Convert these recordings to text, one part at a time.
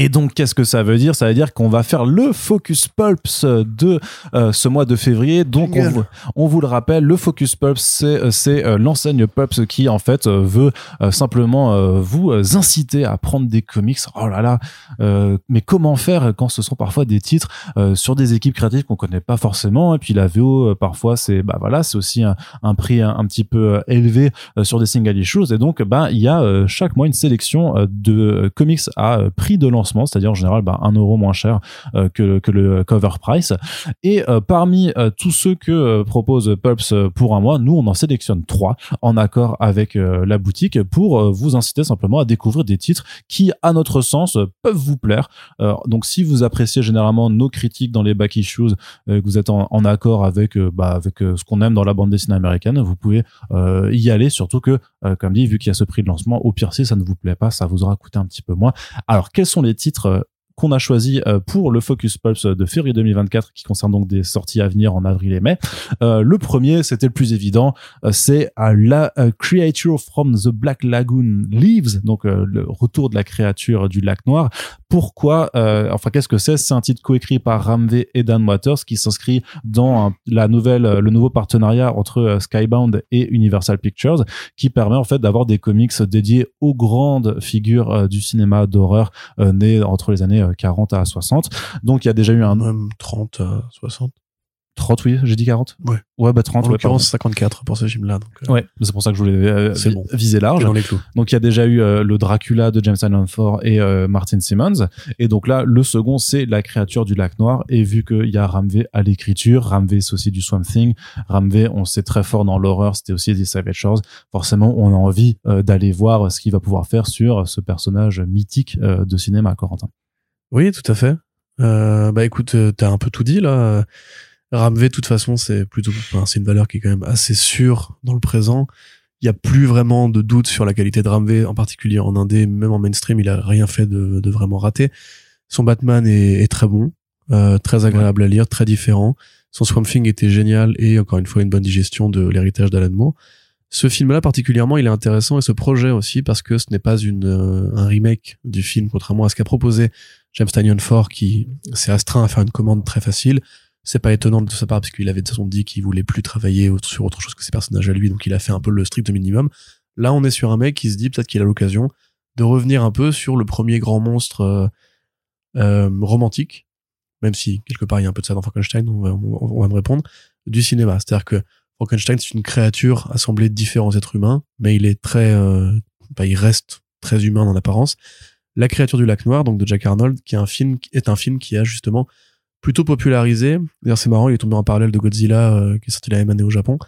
Et donc, qu'est-ce que ça veut dire? Ça veut dire qu'on va faire le Focus Pulps de euh, ce mois de février. Donc, on vous, on vous, le rappelle, le Focus Pulps, c'est, c'est euh, l'enseigne Pulps qui, en fait, euh, veut simplement vous inciter à prendre des comics. Oh là là, mais comment faire quand ce sont parfois des titres sur des équipes créatives qu'on connaît pas forcément? Et puis la VO, parfois, c'est bah voilà, c'est aussi un, prix un, petit peu élevé sur des single issues. Et donc, bah il y a chaque mois une sélection de comics à prix de lancement c'est-à-dire en général bah, euro moins cher euh, que, que le cover price. Et euh, parmi euh, tous ceux que propose Pulps pour un mois, nous on en sélectionne trois en accord avec la boutique pour vous inciter simplement à découvrir des titres qui, à notre sens, peuvent vous plaire. donc si vous appréciez généralement nos critiques dans les back issues, que vous êtes en, accord avec bah, avec ce qu'on aime dans la bande dessinée américaine, vous pouvez y aller. Surtout que, comme dit, vu qu'il y a ce prix de lancement, au pire si ça ne vous plaît pas, ça vous aura coûté un petit peu moins. Alors quels sont les titres euh, qu'on a choisi euh, pour le Focus Pulse de février 2024 qui concerne donc des sorties à venir en avril et mai. Euh, le premier, c'était le plus évident, c'est la Creature from the Black Lagoon Leaves, donc le retour de la créature du lac noir, pourquoi, euh, enfin qu'est-ce que c'est? C'est un titre coécrit par Ramvé et Dan Waters qui s'inscrit dans la nouvelle, euh, le nouveau partenariat entre euh, Skybound et Universal Pictures, qui permet en fait d'avoir des comics dédiés aux grandes figures du cinéma d'horreur nées entre les années 40 à 60. Donc il y a déjà eu un même 30 à 60. 30, oui, j'ai dit 40. Ouais. Ouais, bah 30. En l'occurrence, 54 pour ce film-là. Euh. Ouais, c'est pour ça que je voulais euh, viser large. Dans les clous. Donc il y a déjà eu euh, le Dracula de James Allen Ford et Martin Simmons. Et donc là, le second, c'est la créature du lac noir. Et vu qu'il y a Ramvé à l'écriture, Ramvé c'est aussi du Swamp Thing. Ramvé, on sait très fort dans l'horreur, c'était aussi des Savage Shores. Forcément, on a envie d'aller voir ce qu'il va pouvoir faire sur ce personnage mythique de cinéma, Corentin. Oui, tout à fait. bah écoute, t'as un peu tout dit là. Ramv, de toute façon, c'est plutôt, c'est une valeur qui est quand même assez sûre dans le présent. Il y a plus vraiment de doute sur la qualité de Ramv, en particulier en indé, même en mainstream, il a rien fait de, de vraiment raté. Son Batman est, est très bon, euh, très agréable à lire, très différent. Son Swamp Thing était génial et encore une fois une bonne digestion de l'héritage d'Alan Moore. Ce film-là particulièrement, il est intéressant et ce projet aussi parce que ce n'est pas une, euh, un remake du film, contrairement à ce qu'a proposé James Tanyon Ford qui s'est astreint à faire une commande très facile c'est pas étonnant de sa part parce qu'il avait de toute façon dit qu'il voulait plus travailler sur autre chose que ses personnages à lui, donc il a fait un peu le strict minimum. Là, on est sur un mec qui se dit peut-être qu'il a l'occasion de revenir un peu sur le premier grand monstre euh, euh, romantique, même si quelque part il y a un peu de ça dans Frankenstein, on va, on va me répondre, du cinéma. C'est-à-dire que Frankenstein c'est une créature assemblée de différents êtres humains, mais il est très, euh, bah, il reste très humain en apparence. La créature du lac noir, donc de Jack Arnold, qui est un film, est un film qui a justement plutôt popularisé. D'ailleurs, c'est marrant, il est tombé en parallèle de Godzilla, euh, qui est sorti la même année au Japon.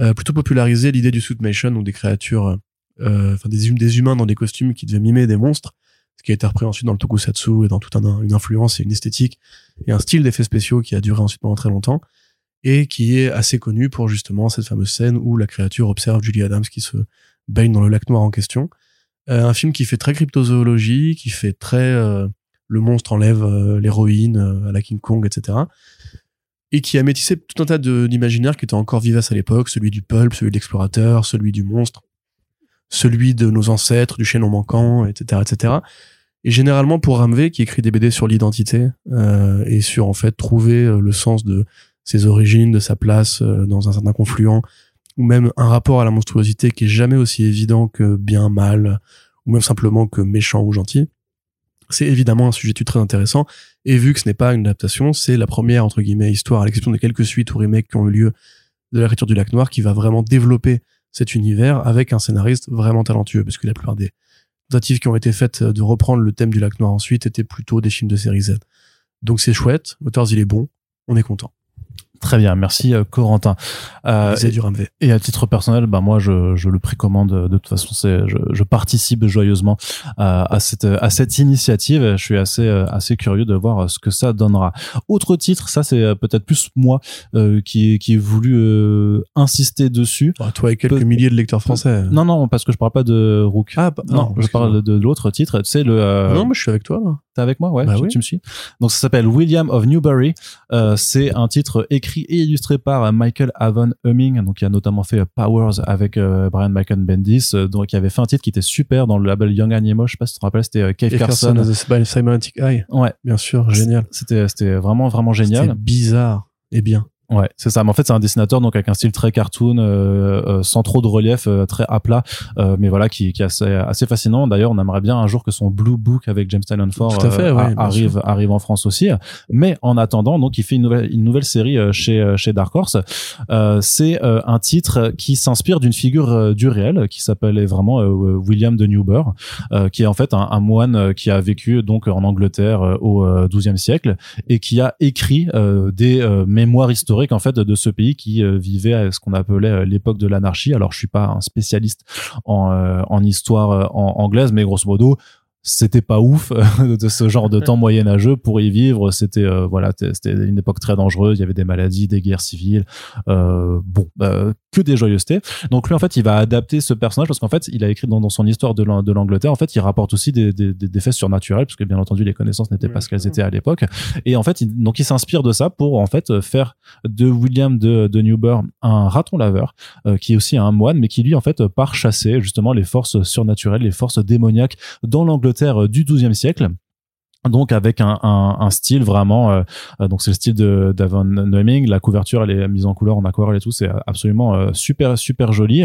Euh, plutôt popularisé l'idée du suitmation, donc des créatures, euh, enfin des, hum, des humains dans des costumes qui devaient mimer des monstres, ce qui a été repris ensuite dans le tokusatsu et dans toute un, une influence et une esthétique et un style d'effets spéciaux qui a duré ensuite pendant très longtemps et qui est assez connu pour justement cette fameuse scène où la créature observe Julie Adams qui se baigne dans le lac noir en question. Euh, un film qui fait très cryptozoologie, qui fait très le monstre enlève euh, l'héroïne euh, à la King Kong, etc. Et qui a métissé tout un tas d'imaginaires qui étaient encore vivaces à l'époque, celui du pulp, celui de l'explorateur, celui du monstre, celui de nos ancêtres, du chaînon manquant, etc., etc. Et généralement pour Ramvé, qui écrit des BD sur l'identité euh, et sur en fait trouver le sens de ses origines, de sa place dans un certain confluent, ou même un rapport à la monstruosité qui est jamais aussi évident que bien, mal, ou même simplement que méchant ou gentil c'est évidemment un sujet très intéressant. Et vu que ce n'est pas une adaptation, c'est la première, entre guillemets, histoire, à l'exception de quelques suites ou remakes qui ont eu lieu de l'écriture du lac noir, qui va vraiment développer cet univers avec un scénariste vraiment talentueux, parce que la plupart des tentatives qui ont été faites de reprendre le thème du lac noir ensuite étaient plutôt des films de série Z. Donc c'est chouette, Authors il est bon, on est content. Très bien, merci euh, Corentin. Euh, et, du et à titre personnel, bah moi je, je le précommande. De toute façon, c'est je, je, participe joyeusement à, à, cette à cette initiative. Je suis assez assez curieux de voir ce que ça donnera. Autre titre, ça c'est peut-être plus moi euh, qui qui ai voulu euh, insister dessus. Bah, toi et quelques milliers de lecteurs français. Non non, parce que je parle pas de Rook. Ah non, je parle de, de l'autre titre. C'est le. Ah non, mais je suis avec toi là. T'es avec moi? Ouais, Bah tu, oui. tu me suis. Donc ça s'appelle William of Newbury. Euh, c'est un titre écrit et illustré par euh, Michael Avon Humming, donc qui a notamment fait euh, Powers avec euh, Brian Michael Bendis, euh, donc il avait fait un titre qui était super dans le label Young Animal. Je sais pas si tu te rappelles, c'était Cave Carson. Carson Cybernetic Eye. Ouais, Bien sûr, génial. c'était c'était vraiment vraiment C'était génial. bizarre et bien. Ouais, c'est ça. Mais en fait, c'est un dessinateur donc avec un style très cartoon, euh, euh, sans trop de relief, euh, très à plat, euh, mais voilà, qui, qui est assez, assez fascinant. D'ailleurs, on aimerait bien un jour que son Blue Book avec James Tynion Ford fait, euh, arrive arrive en France aussi. Mais en attendant, donc, il fait une nouvelle une nouvelle série chez chez Dark Horse. Euh, c'est euh, un titre qui s'inspire d'une figure du réel qui s'appelait vraiment William de Newburgh, euh, qui est en fait un, un moine qui a vécu donc en Angleterre au XIIe siècle et qui a écrit euh, des euh, mémoires historiques en fait de ce pays qui euh, vivait à ce qu'on appelait euh, l'époque de l'anarchie. Alors je suis pas un spécialiste en, euh, en histoire en anglaise, mais grosso modo c'était pas ouf de ce genre de temps moyenâgeux pour y vivre. C'était euh, voilà c'était une époque très dangereuse. Il y avait des maladies des guerres civiles. Euh, bon euh, que des joyeusetés. Donc lui en fait il va adapter ce personnage parce qu'en fait il a écrit dans, dans son histoire de l'An- de l'Angleterre en fait il rapporte aussi des, des, des, faits surnaturels parce que bien entendu les connaissances n'étaient pas ce qu'elles étaient à l'époque. Et en fait il, donc il s'inspire de ça pour en fait faire de William de, de Newburgh un raton laveur euh, qui est aussi un moine mais qui lui en fait part chasser justement les forces surnaturelles les forces démoniaques dans l'Angleterre du XIIe siècle donc avec un, un, un style vraiment euh, euh, donc c'est le style de d'Avon Nueming la couverture elle est mise en couleur en aquarelle et tout c'est absolument euh, super super joli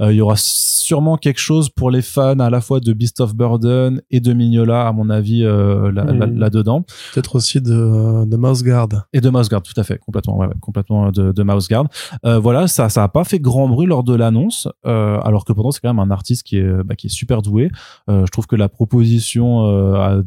Euh, il y aura sûrement quelque chose pour les fans à la fois de Beast of Burden et de Mignola à mon avis euh, là, là, Mhm. dedans Peut-être aussi de, de Mouse Guard. et de Mouse Guard, tout à fait, complètement, ouais, ouais, complètement de, de Mouse Guard. Euh, voilà, ça, ça a pas fait grand bruit lors de l'annonce, euh, alors que pourtant c'est quand même un artiste qui est, bah, qui est super doué. Euh, je trouve que la proposition euh, a-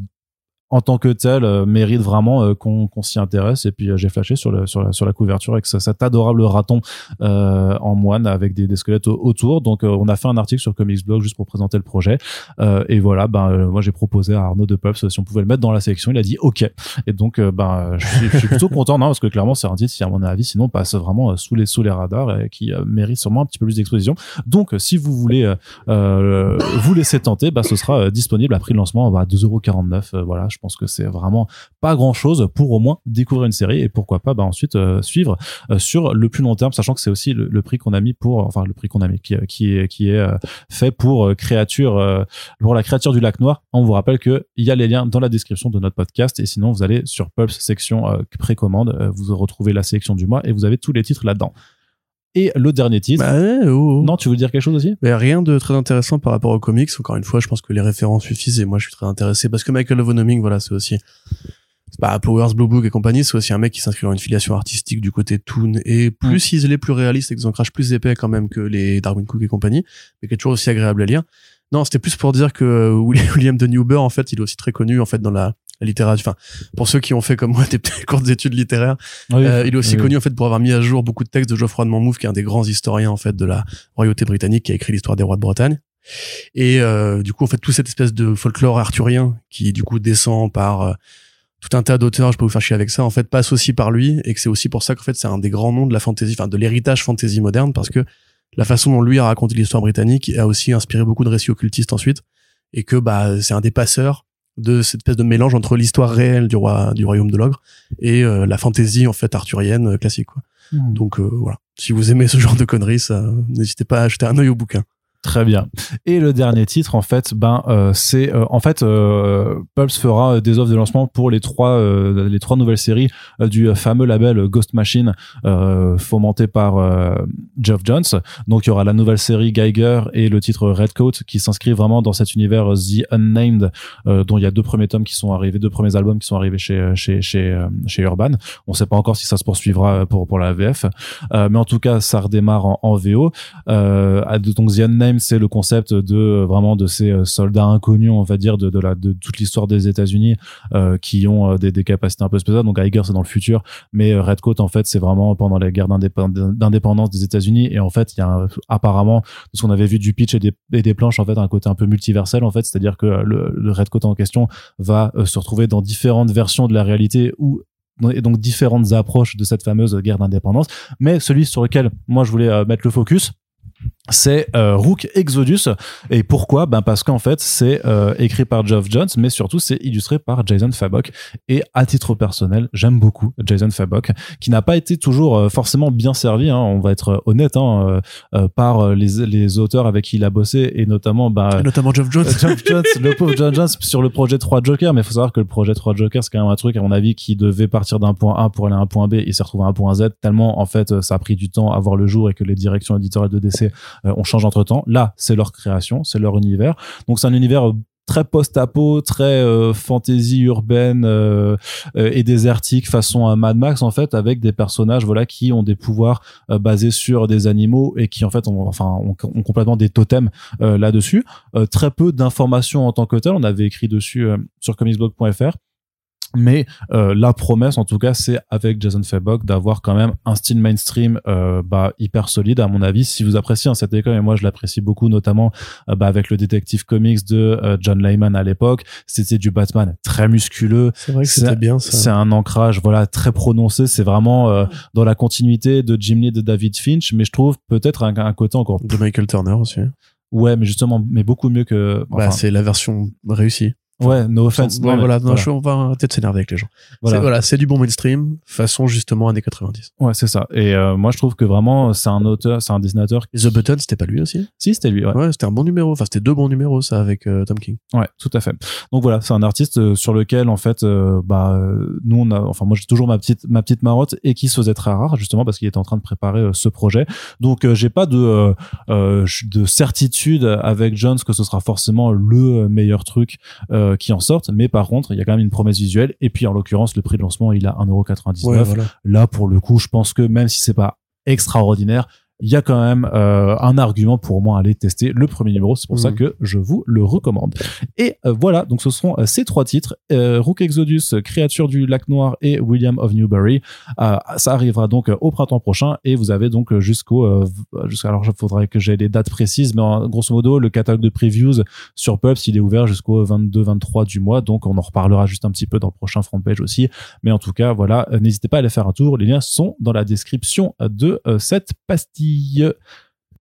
en tant que telle euh, mérite vraiment euh, qu'on qu'on s'y intéresse. Et puis euh, j'ai flashé sur, le, sur, la, sur la couverture avec ce- cet adorable raton euh, en moine avec des, des squelettes au- autour. Donc euh, on a fait un article sur Comics Blog juste pour présenter le projet. Euh, et voilà, ben moi j'ai proposé à Arnaud de Pubs si on pouvait le mettre dans la sélection. Il a dit OK. Et donc, ben, je suis, je suis plutôt content, non, parce que clairement, c'est un titre qui, à mon avis, sinon passe vraiment sous les sous les radars et qui mérite sûrement un petit peu plus d'exposition. Donc, si vous voulez vous laisser tenter, bah, ce sera disponible à prix de lancement va à 2,49€. Euh, voilà, pense que c'est vraiment pas grand chose pour au moins découvrir une série et pourquoi pas, bah, ensuite euh, suivre euh, sur le plus long terme, sachant que c'est aussi le, prix qu'on a mis pour, enfin, le prix qu'on a mis, qui, qui est, qui est euh, fait pour euh, créature, euh, pour la créature du lac noir. On vous rappelle que il y a les liens dans la description de notre podcast et sinon vous allez sur Pulps section euh, précommande, euh, vous retrouvez la sélection du mois et vous avez tous les titres là-dedans. Et le dernier titre. Bah, oh, oh. non, tu veux dire quelque chose aussi? Rien de très intéressant par rapport aux comics. Encore une fois, je pense que les références suffisent et moi, je suis très intéressé parce que Michael Avonoming, voilà, c'est aussi, c'est pas Powers, Blue Book et compagnie, c'est aussi un mec qui s'inscrit dans une filiation artistique du côté Toon et plus Mm. ciselé, plus réaliste et des ancrages plus épais quand même que les Darwin Cook et compagnie, mais qui est toujours aussi agréable à lire. Non, c'était plus pour dire que euh, William de Newburgh, en fait, il est aussi très connu, en fait, dans la, la littérature. Enfin, pour ceux qui ont fait comme moi des petites courtes études littéraires, euh, il est aussi Oui. connu en fait pour avoir mis à jour beaucoup de textes de Geoffroy de Monmouth, qui est un des grands historiens en fait de la royauté britannique, qui a écrit l'histoire des rois de Bretagne. Et euh, du coup, en fait, toute cette espèce de folklore arthurien qui du coup descend par euh, tout un tas d'auteurs, je peux vous faire chier avec ça, en fait, passe aussi par lui, et que c'est aussi pour ça qu'en fait, c'est un des grands noms de la fantasy, enfin de l'héritage fantasy moderne, parce que la façon dont lui a raconté l'histoire britannique a aussi inspiré beaucoup de récits occultistes ensuite, et que bah c'est un des passeurs de cette espèce de mélange entre l'histoire réelle du roi du royaume de l'ogre et euh, la fantaisie en fait arthurienne euh, classique quoi. Hmm. Donc euh, voilà, si vous aimez ce genre de conneries, ça, n'hésitez pas à jeter un œil au bouquin. Très bien. Et le dernier titre, en fait, ben, euh, c'est euh, en fait, euh, Pulps fera des offres de lancement pour les trois, les trois nouvelles séries du fameux label Ghost Machine, fomenté par Geoff Jones. Donc, il y aura la nouvelle série Geiger et le titre Redcoat qui s'inscrit vraiment dans cet univers The Unnamed, dont il y a deux premiers tomes qui sont arrivés, deux premiers albums qui sont arrivés chez chez chez Urban. On sait pas encore si ça se poursuivra pour pour la VF, mais en tout cas, ça redémarre en, en VO. Donc The Unnamed, c'est le concept de euh, vraiment de ces euh, soldats inconnus, on va dire, de, la toute l'histoire des États-Unis euh, qui ont des, capacités un peu spéciales. Donc Iger, c'est dans le futur, mais Redcoat, en fait, c'est vraiment pendant guerres d'indépend- d'indépendance des États-Unis. Et en fait, il y a un- apparemment, ce qu'on avait vu du pitch et des, planches, en fait, un côté un peu multiversel, en fait, c'est-à-dire que le, le Redcoat en question va se retrouver dans différentes versions de la réalité ou et donc différentes approches de cette fameuse guerre d'indépendance. Mais celui sur lequel moi je voulais mettre le focus, c'est euh, Rook Exodus. Et pourquoi? Ben parce qu'en fait c'est euh, écrit par Geoff Jones mais surtout c'est illustré par Jason Fabok. Et à titre personnel j'aime beaucoup Jason Fabok qui n'a pas été toujours euh, forcément bien servi hein, on va être honnête hein, par les, les auteurs avec qui il a bossé et notamment bah, notamment Geoff Jones Geoff Jones le pauvre Geoff Jones sur le projet 3 Joker mais il faut savoir que le projet 3 Joker c'est quand même un truc à mon avis qui devait partir d'un point A pour aller à un point B et s'est retrouvé à un point Z tellement en fait ça a pris du temps à voir le jour et que les directions éditoriales de DC euh, on change entre temps. Là, c'est leur création, c'est leur univers. Donc c'est un univers euh, très post-apo, très euh, fantasy urbaine et désertique façon Mad Max en fait, avec des personnages voilà qui ont des pouvoirs basés sur des animaux et qui en fait ont, enfin ont, complètement des totems là-dessus. très peu d'informations en tant que tel. On avait écrit dessus sur comicsblog.fr mais euh, la promesse en tout cas c'est avec Jason Fabok d'avoir quand même un style mainstream euh, bah, hyper solide à mon avis. Si vous appréciez hein, cette école et moi je l'apprécie beaucoup notamment euh, bah, avec le détective comics de euh, John Layman à l'époque c'était du Batman très musculeux. C'est vrai que c'était bien ça. c'est un ancrage voilà très prononcé. C'est vraiment euh, dans la continuité de Jim Lee de David Finch mais je trouve peut-être un, un, côté encore de Michael Turner aussi ouais mais justement mais beaucoup mieux que bah, c'est la version réussie Ouais, no offense. Ouais, voilà, non, on va peut-être s'énerver avec les gens. Voilà, voilà c'est du bon mainstream, façon justement années 90. Ouais, c'est ça. Et euh, moi, je trouve que vraiment, c'est un auteur, c'est un dessinateur. The Button, c'était pas lui aussi? Si, c'était lui. Ouais, ouais c'était un bon numéro. Enfin, c'était deux bons numéros, ça, avec euh, Tom King. Ouais, tout à fait. Donc voilà, c'est un artiste euh, sur lequel, en fait, bah, nous, on a, enfin, moi, j'ai toujours ma petite, ma petite marotte et qui se faisait très rare, justement, parce qu'il était en train de préparer ce projet. Donc, j'ai pas de, de certitude avec Jones que ce sera forcément le meilleur truc qui en sorte, mais par contre, il y a quand même une promesse visuelle. Et puis, en l'occurrence, le prix de lancement, il a 1,99€. Là, pour le coup, je pense que même si c'est pas extraordinaire, il y a quand même euh, un argument pour moi aller tester le premier numéro. C'est pour ça mhm. que je vous le recommande. Et euh, voilà, donc ce seront euh, ces trois titres Rook Exodus, Créature du Lac Noir et William of Newbury. ça arrivera donc au printemps prochain et vous avez donc jusqu'au jusqu'à alors il faudrait que j'ai les dates précises, mais grosso modo le catalogue de previews sur Pubs il est ouvert jusqu'au 22-23 du mois, donc on en reparlera juste un petit peu dans le prochain front page aussi. Mais en tout cas, voilà, n'hésitez pas à aller faire un tour. Les liens sont dans la description de cette pastille. die